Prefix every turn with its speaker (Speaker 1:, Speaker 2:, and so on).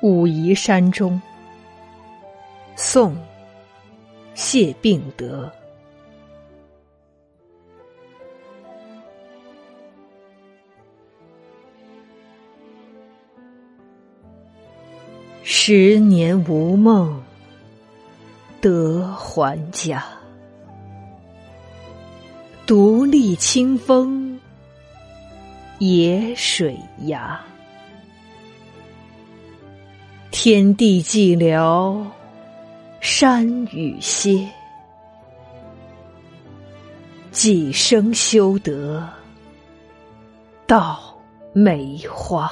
Speaker 1: 武夷山中，宋·谢并德。十年无梦得还家，独立清风野水崖。天地寂寥，山雨歇。几生修得道梅花。